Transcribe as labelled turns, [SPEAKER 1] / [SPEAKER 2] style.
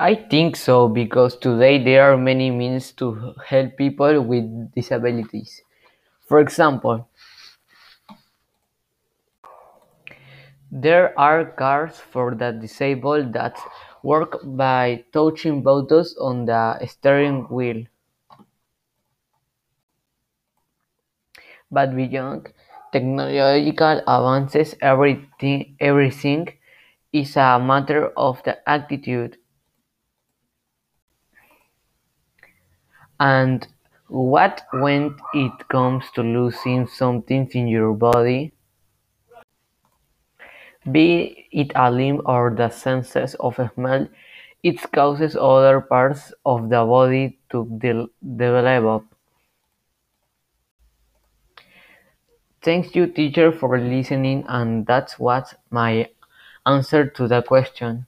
[SPEAKER 1] I think so because today there are many means to help people with disabilities. For example, there are cars for the disabled that work by touching buttons on the steering wheel. But beyond technological advances, everything, everything is a matter of the attitude. And what when it comes to losing something in your body, be it a limb or the senses of smell, it causes other parts of the body to de- develop. Thank you teacher for listening and that's what my answer to the question.